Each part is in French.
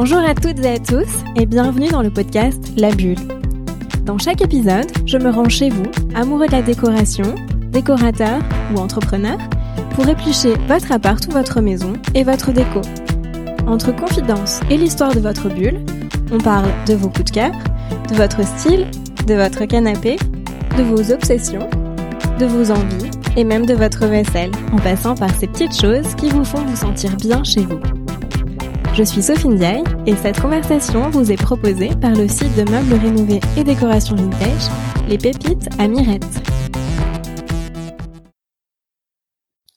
Bonjour à toutes et à tous et bienvenue dans le podcast La Bulle. Dans chaque épisode, je me rends chez vous, amoureux de la décoration, décorateur ou entrepreneur, pour éplucher votre appart ou votre maison et votre déco. Entre confidence et l'histoire de votre bulle, on parle de vos coups de cœur, de votre style, de votre canapé, de vos obsessions, de vos envies et même de votre vaisselle, en passant par ces petites choses qui vous font vous sentir bien chez vous. Je suis Sophie Ndiaye et cette conversation vous est proposée par le site de meubles rénovés et décoration vintage, Les Pépites à Mirette.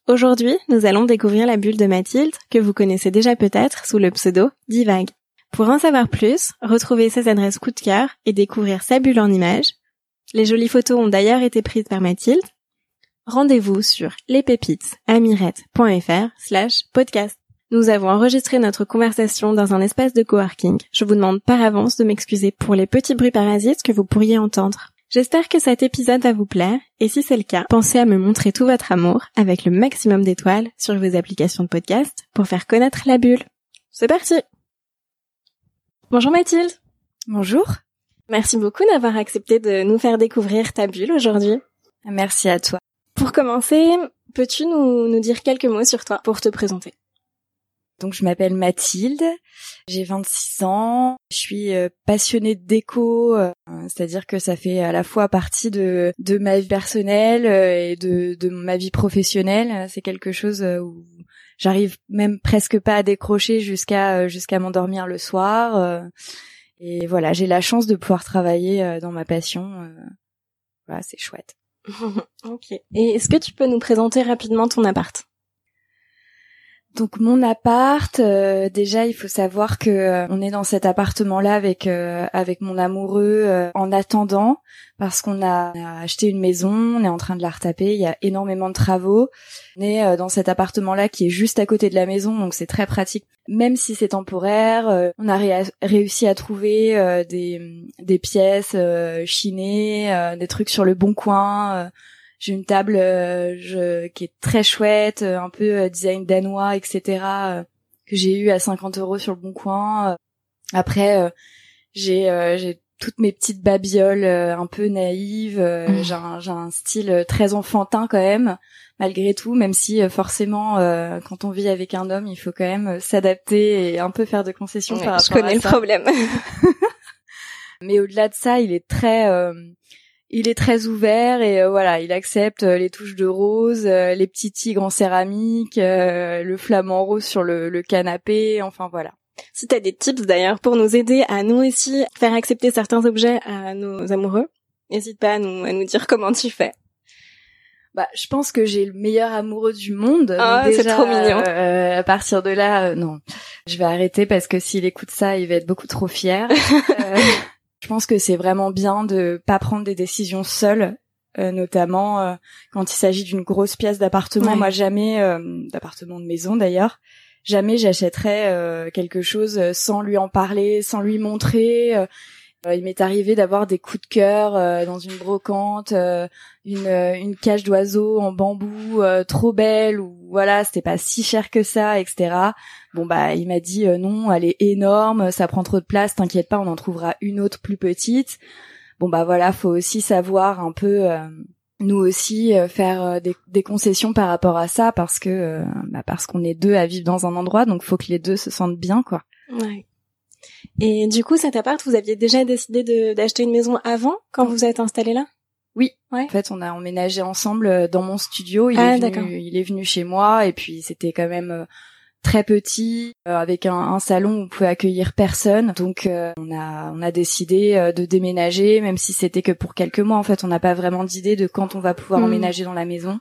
Aujourd'hui, nous allons découvrir la bulle de Mathilde, que vous connaissez déjà peut-être sous le pseudo Divague. Pour en savoir plus, retrouvez ses adresses coup de cœur et découvrir sa bulle en images. Les jolies photos ont d'ailleurs été prises par Mathilde. Rendez-vous sur lespépites.amirette.fr slash podcast. Nous avons enregistré notre conversation dans un espace de coworking. Je vous demande par avance de m'excuser pour les petits bruits parasites que vous pourriez entendre. J'espère que cet épisode va vous plaire, et si c'est le cas, pensez à me montrer tout votre amour avec le maximum d'étoiles sur vos applications de podcast pour faire connaître la bulle. C'est parti Bonjour Mathilde Bonjour Merci beaucoup d'avoir accepté de nous faire découvrir ta bulle aujourd'hui. Merci à toi. Pour commencer, peux-tu nous, nous dire quelques mots sur toi pour te présenter? Donc je m'appelle Mathilde, j'ai 26 ans, je suis euh, passionnée de déco, euh, c'est-à-dire que ça fait à la fois partie de, de ma vie personnelle euh, et de, de ma vie professionnelle. C'est quelque chose où j'arrive même presque pas à décrocher jusqu'à jusqu'à m'endormir le soir. Et voilà, j'ai la chance de pouvoir travailler dans ma passion. Voilà, c'est chouette. ok. Et est-ce que tu peux nous présenter rapidement ton appart? Donc mon appart, euh, déjà il faut savoir que euh, on est dans cet appartement-là avec euh, avec mon amoureux en attendant parce qu'on a, acheté une maison, on est en train de la retaper, il y a énormément de travaux. On est dans cet appartement-là qui est juste à côté de la maison, donc c'est très pratique. Même si c'est temporaire, on a réussi à trouver des des pièces chinées, des trucs sur le bon coin j'ai une table euh, je, qui est très chouette, euh, un peu euh, design danois, etc. que j'ai eu à 50 euros sur le bon coin. Après, j'ai toutes mes petites babioles un peu naïves. Mmh. J'ai un, un, style très enfantin quand même, malgré tout, même si forcément, quand on vit avec un homme, il faut quand même s'adapter et un peu faire de concessions par rapport à ça. Je connais le problème. Mais au-delà de ça, il est très il est très ouvert et euh, voilà, il accepte euh, les touches de rose, euh, les petits tigres en céramique, le flamant rose sur le, canapé, enfin voilà. Si tu as des tips d'ailleurs pour nous aider à nous aussi faire accepter certains objets à nos amoureux, n'hésite pas à nous, à nous dire comment tu fais. Bah, je pense que j'ai le meilleur amoureux du monde. Ah, c'est trop mignon. à partir de là, non, je vais arrêter parce que s'il écoute ça, il va être beaucoup trop fier. Je pense que c'est vraiment bien de pas prendre des décisions seul, euh, notamment euh, quand il s'agit d'une grosse pièce d'appartement. Moi, jamais euh, d'appartement de maison d'ailleurs. Jamais j'achèterais quelque chose sans lui en parler, sans lui montrer. Il m'est arrivé d'avoir des coups de cœur dans une brocante, une, une cage d'oiseaux en bambou trop belle ou voilà, c'était pas si cher que ça, etc. Bon bah il m'a dit euh, non, elle est énorme, ça prend trop de place, t'inquiète pas, on en trouvera une autre plus petite. Bon bah voilà, faut aussi savoir un peu euh, nous aussi euh, faire des, concessions par rapport à ça parce que bah parce qu'on est deux à vivre dans un endroit, donc faut que les deux se sentent bien quoi. Et du coup, cet appart, vous aviez déjà décidé d'acheter une maison avant quand vous êtes installé là? Oui. Ouais. En fait, on a emménagé ensemble euh, dans mon studio. Il, ah, est, venu, il est venu chez moi et puis c'était quand même euh, très petit euh, avec un, un, salon où on pouvait accueillir personne. Donc on a on a décidé de déménager même si c'était que pour quelques mois en fait, on n'a pas vraiment d'idée de quand on va pouvoir hmm. emménager dans la maison.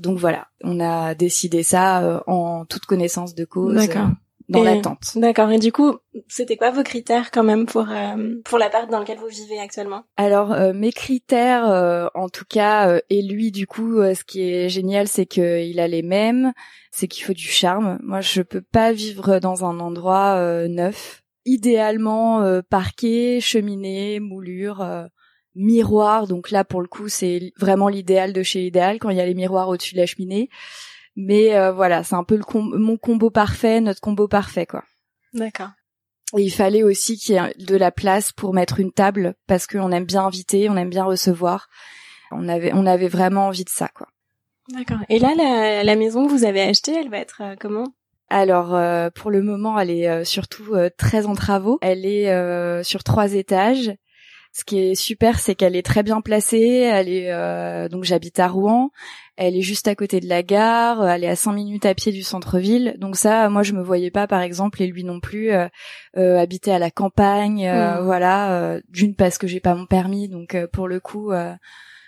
Donc voilà, on a décidé ça en toute connaissance de cause. D'accord dans l'attente. D'accord. Et du coup, c'était quoi vos critères quand même pour euh, pour l'appart dans lequel vous vivez actuellement? Alors euh, mes critères, euh, en tout cas, et lui du coup, ce qui est génial, c'est qu'il a les mêmes. C'est qu'il faut du charme. Moi, je peux pas vivre dans un endroit neuf. Idéalement parquet, cheminée, moulure. miroir, donc là pour le coup c'est vraiment l'idéal de chez idéal quand il y a les miroirs au-dessus de la cheminée. Mais euh, voilà, c'est un peu le mon combo parfait, notre combo parfait, quoi. D'accord. Et il fallait aussi qu'il y ait de la place pour mettre une table parce qu'on aime bien inviter, on aime bien recevoir. On avait, on avait vraiment envie de ça, quoi. D'accord. Et là, la, la, maison que vous avez achetée, elle va être euh, comment? Alors, euh, pour le moment, elle est euh, surtout très en travaux. Elle est sur trois étages. Ce qui est super, c'est qu'elle est très bien placée. Elle est donc j'habite à Rouen. Elle est juste à côté de la gare. Elle est à cinq minutes à pied du centre-ville. Donc ça, moi, je me voyais pas, par exemple, et lui non plus, habiter à la campagne. Hmm. Voilà, d'une parce que j'ai pas mon permis, donc pour le coup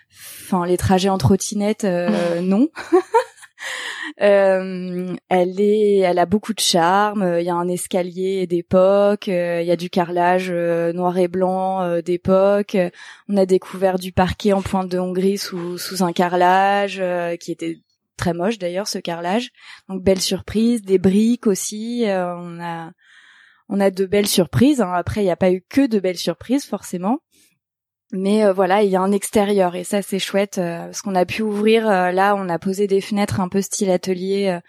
Enfin, les trajets en trottinette, euh, non. Euh, elle est, elle a beaucoup de charme. Il y a un escalier d'époque, il y a du carrelage euh, noir et blanc d'époque. On a découvert du parquet en pointe de Hongrie sous sous un carrelage qui était très moche d'ailleurs ce carrelage. Donc belle surprise, des briques aussi. on a on a de belles surprises. Hein. Après, il n'y a pas eu que de belles surprises forcément. Mais euh, voilà, il y a un extérieur et ça c'est chouette euh, parce qu'on a pu ouvrir. Euh, là, on a posé des fenêtres un peu style atelier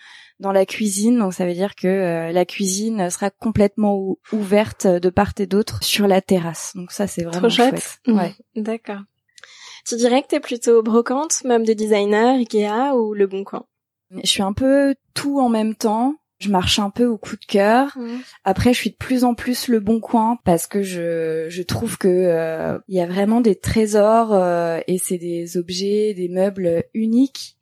dans la cuisine, donc ça veut dire que la cuisine sera complètement ouverte de part et d'autre sur la terrasse. Donc ça c'est vraiment chouette. Ouais. D'accord. Tu dirais que t'es plutôt brocante, meuble de designer, Ikea ou Le Bon Coin? Je suis un peu tout en même temps je marche un peu au coup de cœur. Mmh. Après, je suis de plus en plus le bon coin parce que je, je trouve que euh, il y a vraiment des trésors euh, et c'est des objets, des meubles uniques.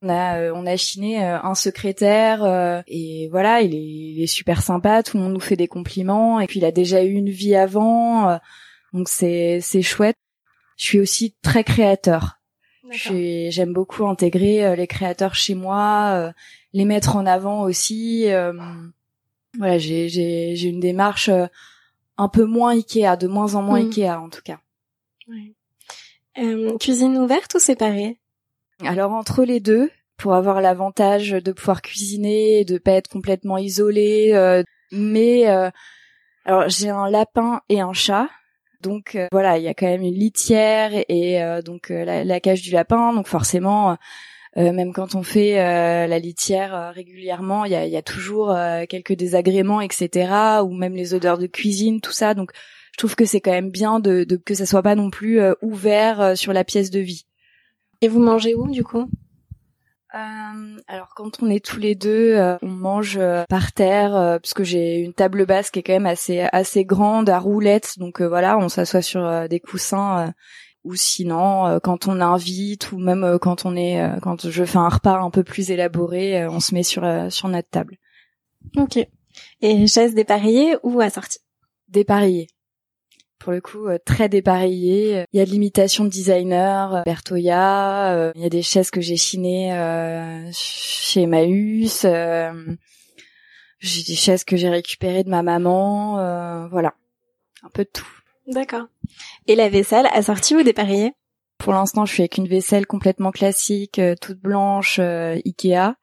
On a euh, on a chiné un secrétaire et voilà, il est, il est super sympa. Tout le monde nous fait des compliments et puis il a déjà eu une vie avant, donc c'est c'est chouette. Je suis aussi très créateur. J'aime beaucoup intégrer les créateurs chez moi les mettre en avant aussi. Euh, voilà, j'ai j'ai j'ai une démarche euh, un peu moins Ikea, de moins en moins mm. Ikea en tout cas. Euh, cuisine ouverte ou séparée? Alors entre les deux, pour avoir l'avantage de pouvoir cuisiner, de pas être complètement isolé. mais alors j'ai un lapin et un chat. Donc voilà, il y a quand même une litière et, donc la, la, cage du lapin. Donc forcément, euh, même quand on fait euh, la litière euh, régulièrement, il y a, y a, toujours quelques désagréments, etc. Ou même les odeurs de cuisine, tout ça. Donc, je trouve que c'est quand même bien de, de, que ça soit pas non plus ouvert sur la pièce de vie. Et vous mangez où du coup? Euh, alors quand on est tous les deux, on mange par terre puisque j'ai une table basse qui est quand même assez assez grande à roulettes, donc voilà, on s'assoit sur des coussins ou sinon euh, quand on invite ou même euh, quand on est euh, quand je fais un repas un peu plus élaboré, on se met sur sur notre table. Ok. Et chaises dépareillées ou assorties Dépareillées. Pour le coup, très dépareillées. Il y a de l'imitation de designer, Bertoya. il y a des chaises que j'ai chinées chez Emmaüs. j'ai des chaises que j'ai récupérées de ma maman. voilà, un peu de tout. D'accord. Et la vaisselle assortie ou dépareillée? Pour l'instant, je suis avec une vaisselle complètement classique, euh, toute blanche, euh, Ikea,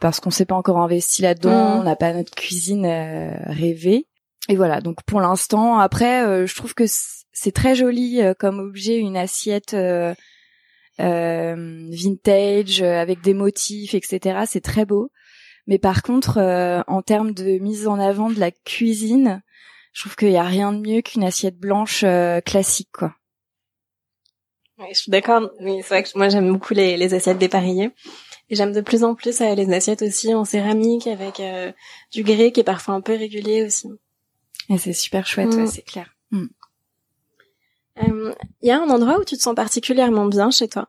parce qu'on s'est pas encore investi là-dedans, mmh. on n'a pas notre cuisine euh, rêvée. Et voilà, donc pour l'instant, après, je trouve que c'est très joli comme objet, une assiette vintage avec des motifs, etc. C'est très beau. Mais par contre, en termes de mise en avant de la cuisine, je trouve qu'il y a rien de mieux qu'une assiette blanche euh, classique, quoi. Oui, je suis d'accord. Oui, c'est vrai que moi j'aime beaucoup les, assiettes dépareillées. Et j'aime de plus en plus euh, les assiettes aussi en céramique avec euh, du grès qui est parfois un peu régulier aussi. Et c'est super chouette, mm. c'est clair. Mm. Il y a un endroit où tu te sens particulièrement bien chez toi?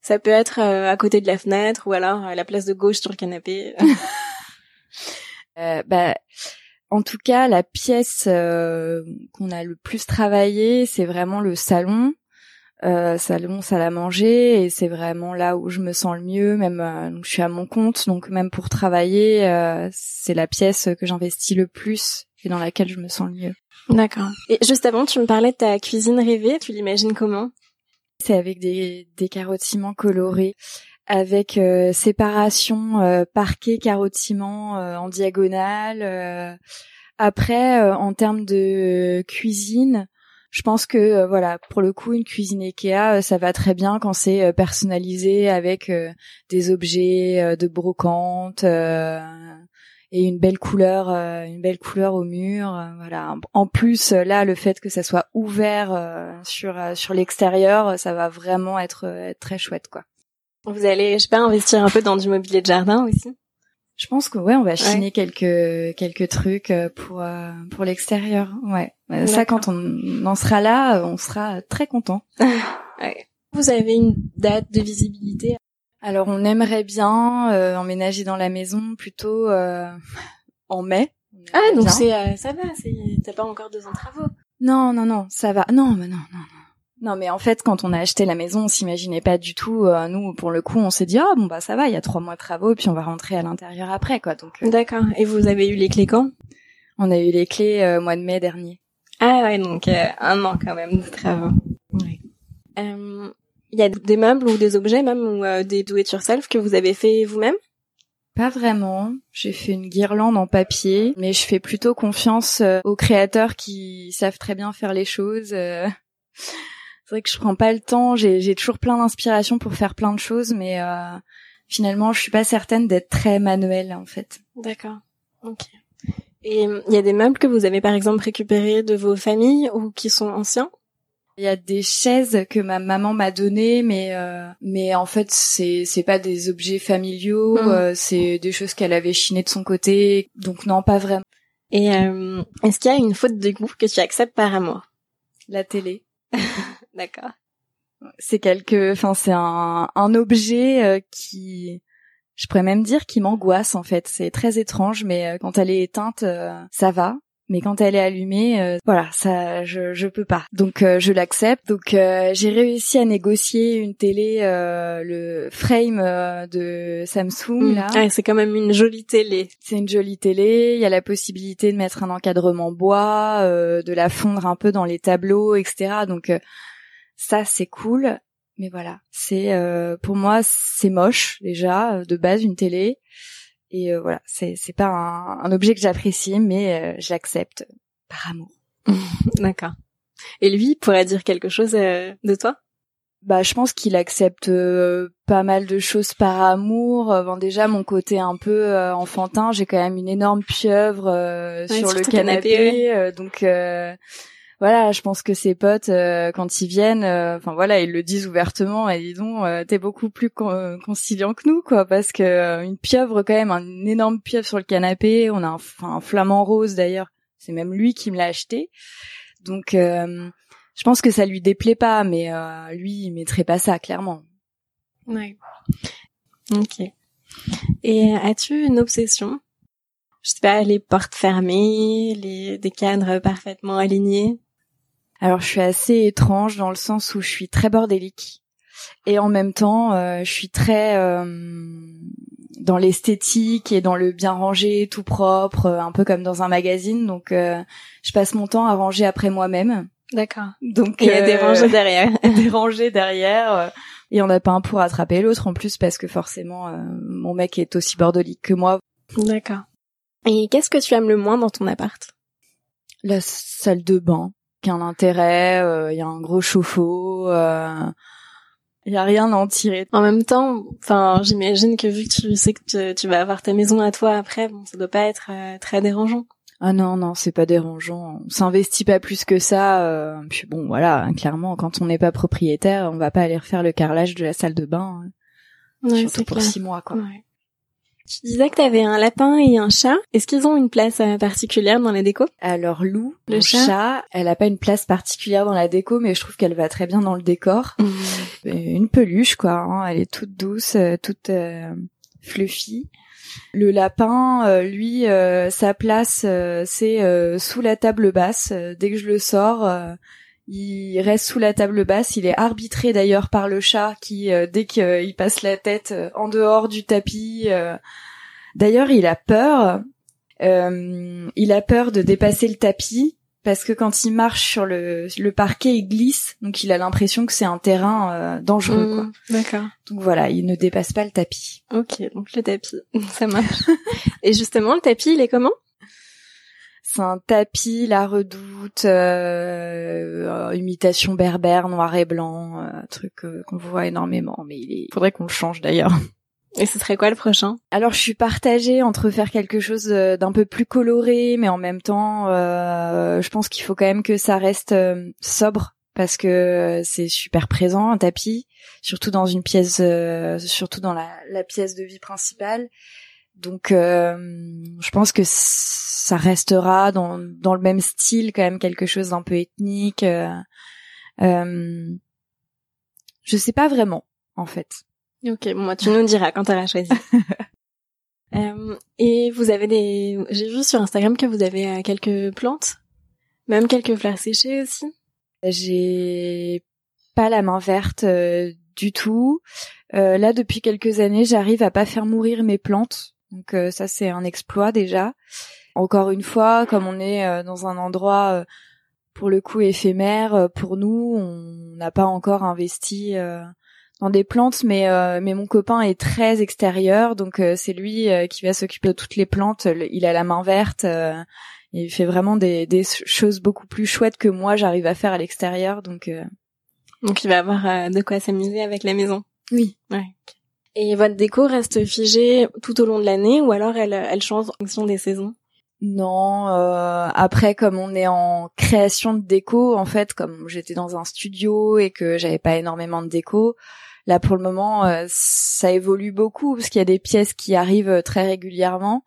Ça peut être à côté de la fenêtre ou alors à la place de gauche sur le canapé. euh, bah, en tout cas, la pièce euh, qu'on a le plus travaillé, c'est vraiment le salon. Euh, salon, salle à manger, et c'est vraiment là où je me sens le mieux. Même, euh, je suis à mon compte, donc même pour travailler, euh, c'est la pièce que j'investis le plus et dans laquelle je me sens le mieux. D'accord. Et juste avant, tu me parlais de ta cuisine rêvée. Tu l'imagines comment? C'est avec des, des carottiments colorés avec euh, séparation euh, parquet carotiment euh, en diagonale. Après, en termes de cuisine, je pense que voilà, pour le coup, une cuisine Ikea, ça va très bien quand c'est personnalisé avec des objets de brocante et une belle couleur, une belle couleur au mur. voilà. En plus, là, le fait que ça soit ouvert sur sur l'extérieur, ça va vraiment être, être très chouette, quoi. Vous allez, je sais pas, investir un peu dans du mobilier de jardin aussi? Je pense que ouais, on va chiner quelques quelques trucs euh, pour euh, pour l'extérieur. Ouais. Euh, ça, quand on en sera là, on sera très content. ouais. Vous avez une date de visibilité? Alors, on aimerait bien emménager dans la maison plutôt en mai. Ah, donc c'est ça va. T'as pas encore deux ans de travaux. Non, non, non, ça va. Non, mais non, non, non. Non, mais en fait, quand on a acheté la maison, on s'imaginait pas du tout. Euh, nous, pour le coup, on s'est dit ah bon bah ça va, il y a trois mois de travaux, puis on va rentrer à l'intérieur après, quoi. Donc. Euh, D'accord. Et vous avez eu les clés quand? On a eu les clés euh, mois de mai dernier. Ouais, donc un an quand même de travaux. Ouais. Il y a des meubles ou des objets même ou des do it yourself que vous avez fait vous-même? Pas vraiment. J'ai fait une guirlande en papier, mais je fais plutôt confiance aux créateurs qui savent très bien faire les choses c'est vrai que je prends pas le temps. J'ai toujours plein d'inspiration pour faire plein de choses, mais euh, finalement, je suis pas certaine d'être très manuelle en fait. D'accord. Ok. Et il y a des meubles que vous avez par exemple récupérés de vos familles ou qui sont anciens? Il y a des chaises que ma maman m'a données, mais euh, mais en fait c'est c'est pas des objets familiaux, mmh. euh, c'est des choses qu'elle avait chinées de son côté, donc non pas vraiment. Et est-ce qu'il y a une faute de goût que tu acceptes par amour? La télé. D'accord. C'est quelque, enfin c'est un, un objet euh, qui, je pourrais même dire, qui m'angoisse en fait. C'est très étrange, mais euh, quand elle est éteinte, euh, ça va mais quand elle est allumée, euh, voilà, ça, je, je peux pas. Donc euh, je l'accepte. Donc euh, j'ai réussi à négocier une télé, le frame de Samsung mmh. là. Ah, c'est quand même une jolie télé. C'est une jolie télé. Il y a la possibilité de mettre un encadrement bois, de la fondre un peu dans les tableaux, etc. Donc ça c'est cool. Mais voilà, c'est pour moi c'est moche déjà de base une télé. Et euh, voilà, c'est c'est pas un, un, objet que j'apprécie, mais euh, j'accepte par amour. D'accord. Et lui pourrait dire quelque chose euh, de toi? Bah, je pense qu'il accepte pas mal de choses par amour. Bon, déjà mon côté un peu enfantin, j'ai quand même une énorme pieuvre sur, le canapé, donc voilà, je pense que ses potes euh, quand ils viennent, euh, enfin voilà, ils le disent ouvertement et disons donc euh, t'es beaucoup plus conciliant que nous quoi, parce que une pieuvre quand même, un énorme pieuvre sur le canapé, on a un, un flamant rose d'ailleurs, c'est même lui qui me l'a acheté, donc je pense que ça lui déplaît pas, mais lui il mettrait pas ça clairement. Ouais. Ok. Et as-tu une obsession? Je sais pas, les portes fermées, les des cadres parfaitement alignés? Alors je suis assez étrange dans le sens où je suis très bordélique et en même temps euh, je suis très euh, dans l'esthétique et dans le bien rangé, tout propre, euh, un peu comme dans un magazine. Donc je passe mon temps à ranger après moi-même. D'accord. Donc y a des rangées derrière. des rangées derrière. et on a pas un pour attraper l'autre en plus parce que forcément mon mec est aussi bordélique que moi. D'accord. Et qu'est-ce que tu aimes le moins dans ton appart? La salle de bain qu'un intérêt, il euh, y a un gros chauffe-eau, il euh, y a rien à en tirer. En même temps, enfin, j'imagine que vu que tu sais que tu, vas avoir ta maison à toi après, bon, ça doit pas être euh, très dérangeant. Ah non non, c'est pas dérangeant. On s'investit pas plus que ça. puis bon, voilà, clairement, quand on n'est pas propriétaire, on va pas aller refaire le carrelage de la salle de bain. Hein. Ouais, surtout pour six mois, quoi. Ouais. Tu disais que tu avais un lapin et un chat. Est-ce qu'ils ont une place euh, particulière dans la déco? Alors Lou, le chat, elle a pas une place particulière dans la déco, mais je trouve qu'elle va très bien dans le décor. Mmh. Une peluche, quoi. Hein. Elle est toute douce, euh, toute euh, fluffy. Le lapin, lui, sa place, c'est sous la table basse. dès que je le sors, il reste sous la table basse. Il est arbitré d'ailleurs par le chat qui, dès qu'il passe la tête en dehors du tapis, D'ailleurs, il a peur. Euh, il a peur de dépasser le tapis parce que quand il marche sur le, le parquet, il glisse, donc il a l'impression que c'est un terrain euh, dangereux. Mmh, d'accord. Donc voilà, il ne dépasse pas le tapis. Ok, donc le tapis, ça marche. Et justement, le tapis, il est comment? C'est un tapis, la redoute, euh, imitation berbère, noir et blanc, truc qu'on voit énormément, mais il faudrait qu'on le change d'ailleurs. Et ce serait quoi le prochain? Alors je suis partagée entre faire quelque chose d'un peu plus coloré, mais en même temps, je pense qu'il faut quand même que ça reste sobre parce que c'est super présent un tapis, surtout dans une pièce, surtout dans la, la, pièce de vie principale. Donc, je pense que ça restera dans, dans le même style, quand même quelque chose d'un peu ethnique. Euh, je sais pas vraiment, en fait. Ok, bon, moi, tu nous diras quand t'auras choisi. euh, et vous avez des... J'ai vu sur Instagram que vous avez euh, quelques plantes, même quelques fleurs séchées aussi. J'ai pas la main verte euh, du tout. Euh, là, depuis quelques années, j'arrive à pas faire mourir mes plantes. Donc ça, c'est un exploit déjà. Encore une fois, comme on est dans un endroit pour le coup éphémère, euh, pour nous, on n'a pas encore investi euh, dans des plantes, mais euh, mais mon copain est très extérieur, donc c'est lui qui va s'occuper de toutes les plantes. Il a la main verte, il fait vraiment des, des choses beaucoup plus chouettes que moi j'arrive à faire à l'extérieur, donc donc il va avoir de quoi s'amuser avec la maison. Oui. Ouais. Et votre déco reste figée tout au long de l'année ou alors elle elle change en fonction des saisons? Non, euh, après comme on est en création de déco, en fait, comme j'étais dans un studio et que j'avais pas énormément de déco, là pour le moment euh, ça évolue beaucoup parce qu'il y a des pièces qui arrivent euh, très régulièrement.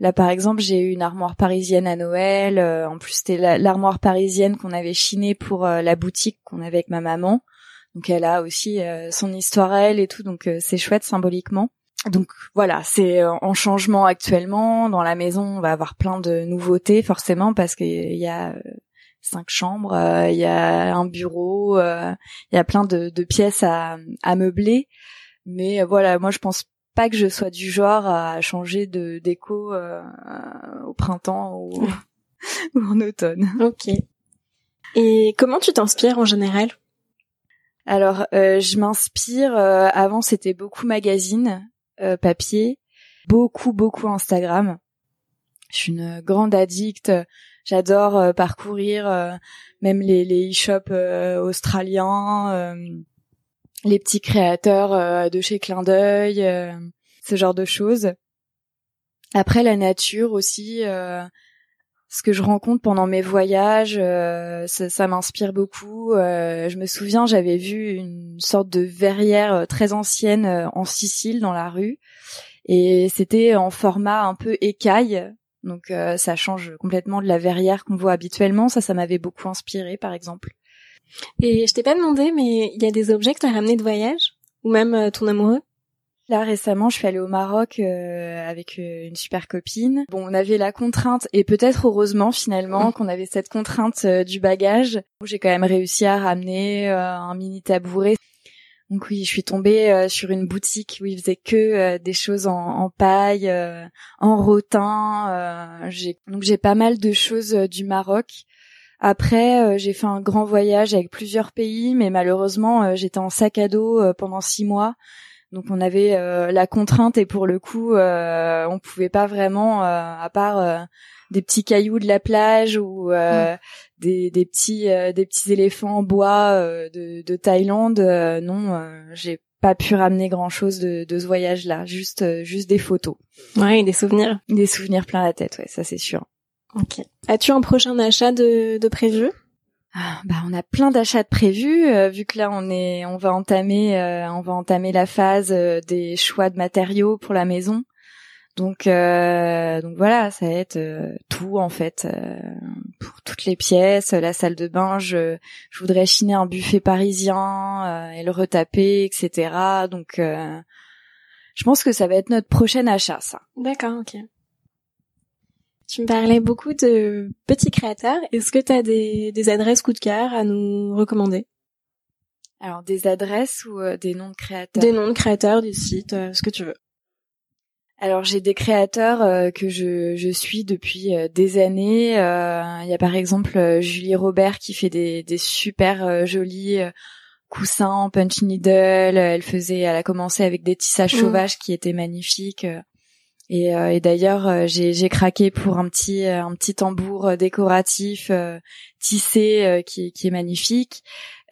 Là par exemple j'ai eu une armoire parisienne à Noël, en plus c'était l'armoire parisienne qu'on avait chinée pour la boutique qu'on avait avec ma maman. Donc elle a aussi son histoire à elle et tout, donc c'est chouette symboliquement. Donc voilà, c'est euh, en changement actuellement. Dans la maison, on va avoir plein de nouveautés forcément parce qu'il y a euh, cinq chambres, euh, il y a un bureau, il y a plein de, pièces à, à, meubler. Mais voilà, moi je pense pas que je sois du genre à changer de déco au printemps ou, ou en automne. Ok. Et comment tu t'inspires en général? Alors, je m'inspire. avant, c'était beaucoup magazine. Euh, papier, beaucoup beaucoup Instagram. Je suis une grande addict. J'adore euh, parcourir euh, même les les e-shops australiens, les petits créateurs de chez Clin d'œil, ce genre de choses. Après la nature aussi, ce que je rencontre pendant mes voyages, euh, ça, m'inspire beaucoup. Euh, je me souviens, j'avais vu une sorte de verrière euh, très ancienne en Sicile dans la rue, et c'était en format un peu écaille. Donc ça change complètement de la verrière qu'on voit habituellement. Ça, ça m'avait beaucoup inspiré, par exemple. Et je t'ai pas demandé, mais il y a des objets que tu as ramenés de voyage, ou même ton amoureux? Là récemment, je suis allée au Maroc euh, avec euh, une super copine. Bon, on avait la contrainte et peut-être heureusement finalement qu'on avait cette contrainte euh, du bagage. J'ai quand même réussi à ramener un mini tabouret. Donc oui, je suis tombée sur une boutique où ils faisaient que des choses en, en paille, en rotin. j'ai donc j'ai pas mal de choses du Maroc. Après, j'ai fait un grand voyage avec plusieurs pays, mais malheureusement, j'étais en sac à dos pendant six mois. Donc on avait euh, la contrainte et pour le coup euh, on pouvait pas vraiment euh, à part euh, des petits cailloux de la plage ou des, des, petits des petits éléphants en bois de, de, Thaïlande non j'ai pas pu ramener grand chose de, de ce voyage là juste juste des photos. Ouais des souvenirs. Des souvenirs plein la tête ouais ça c'est sûr. Ok. As-tu un prochain achat de, de prévu? Bah, on a plein d'achats de prévus euh, vu que là on est on va entamer euh, on va entamer la phase euh, des choix de matériaux pour la maison. Donc donc voilà, ça va être tout en fait pour toutes les pièces, la salle de bain, je, je voudrais chiner un buffet parisien et le retaper, etc. Donc je pense que ça va être notre prochain achat ça. D'accord, OK. Tu me parlais beaucoup de petits créateurs. Est-ce que tu as des, des adresses coup de cœur à nous recommander? Alors des adresses ou euh, des noms de créateurs? Des noms de créateurs, des sites, euh, ce que tu veux. Alors j'ai des créateurs euh, que je, je, suis depuis des années. Il y a par exemple Julie Robert qui fait des, des super jolis coussins punch needle. Elle faisait, elle a commencé avec des tissages mmh. sauvages qui étaient magnifiques. Et, euh, et d'ailleurs, euh, j'ai, craqué pour un petit euh, un petit tambour décoratif tissé qui, qui est magnifique.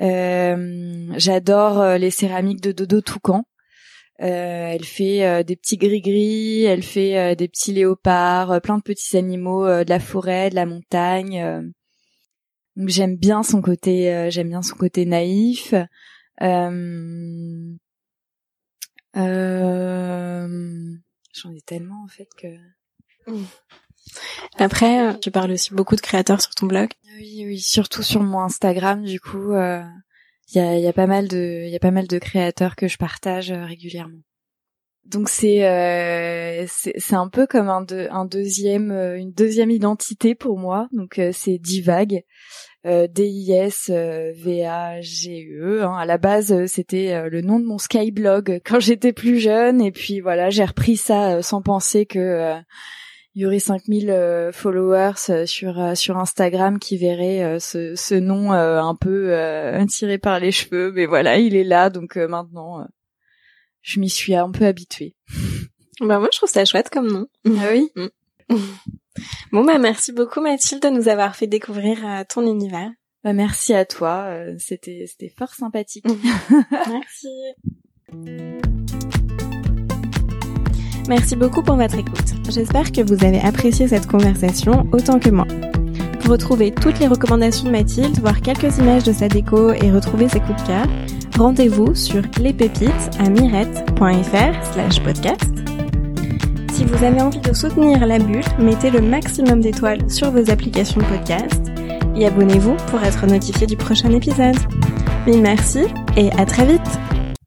j'adore les céramiques de Dodo Toucan. elle fait des petits gris-gris, elle fait des petits léopards, plein de petits animaux de la forêt, de la montagne. j'aime bien son côté, j'aime bien son côté naïf. J'en ai tellement en fait que. Après, tu parles aussi beaucoup de créateurs sur ton blog. Oui, oui, surtout sur mon Instagram. Du coup, il euh, y, a, y a pas mal de, il y a pas mal de créateurs que je partage euh, régulièrement. Donc c'est euh, c'est un peu comme un, un deuxième une deuxième identité pour moi. Donc c'est Divag, D-I-S-V-A-G-E. Hein. À la base, c'était le nom de mon Skyblog quand j'étais plus jeune. Et puis voilà, j'ai repris ça sans penser que il y aurait 5000 euh, followers euh, sur euh, sur Instagram qui verraient ce, ce nom un peu tiré par les cheveux mais voilà il est là donc maintenant je m'y suis un peu habituée. Bah moi je trouve ça chouette comme nom. Ah oui mm. bon bah merci beaucoup Mathilde de nous avoir fait découvrir ton univers. Bah merci à toi c'était c'était fort sympathique. Merci. Merci beaucoup pour votre écoute. J'espère que vous avez apprécié cette conversation autant que moi. Pour retrouver toutes les recommandations de Mathilde, voir quelques images de sa déco et retrouver ses coups de cœur, rendez-vous sur lespépites à mirette.fr slash podcast. Si vous avez envie de soutenir la bulle, mettez le maximum d'étoiles sur vos applications de podcast et abonnez-vous pour être notifié du prochain épisode. Mille merci et à très vite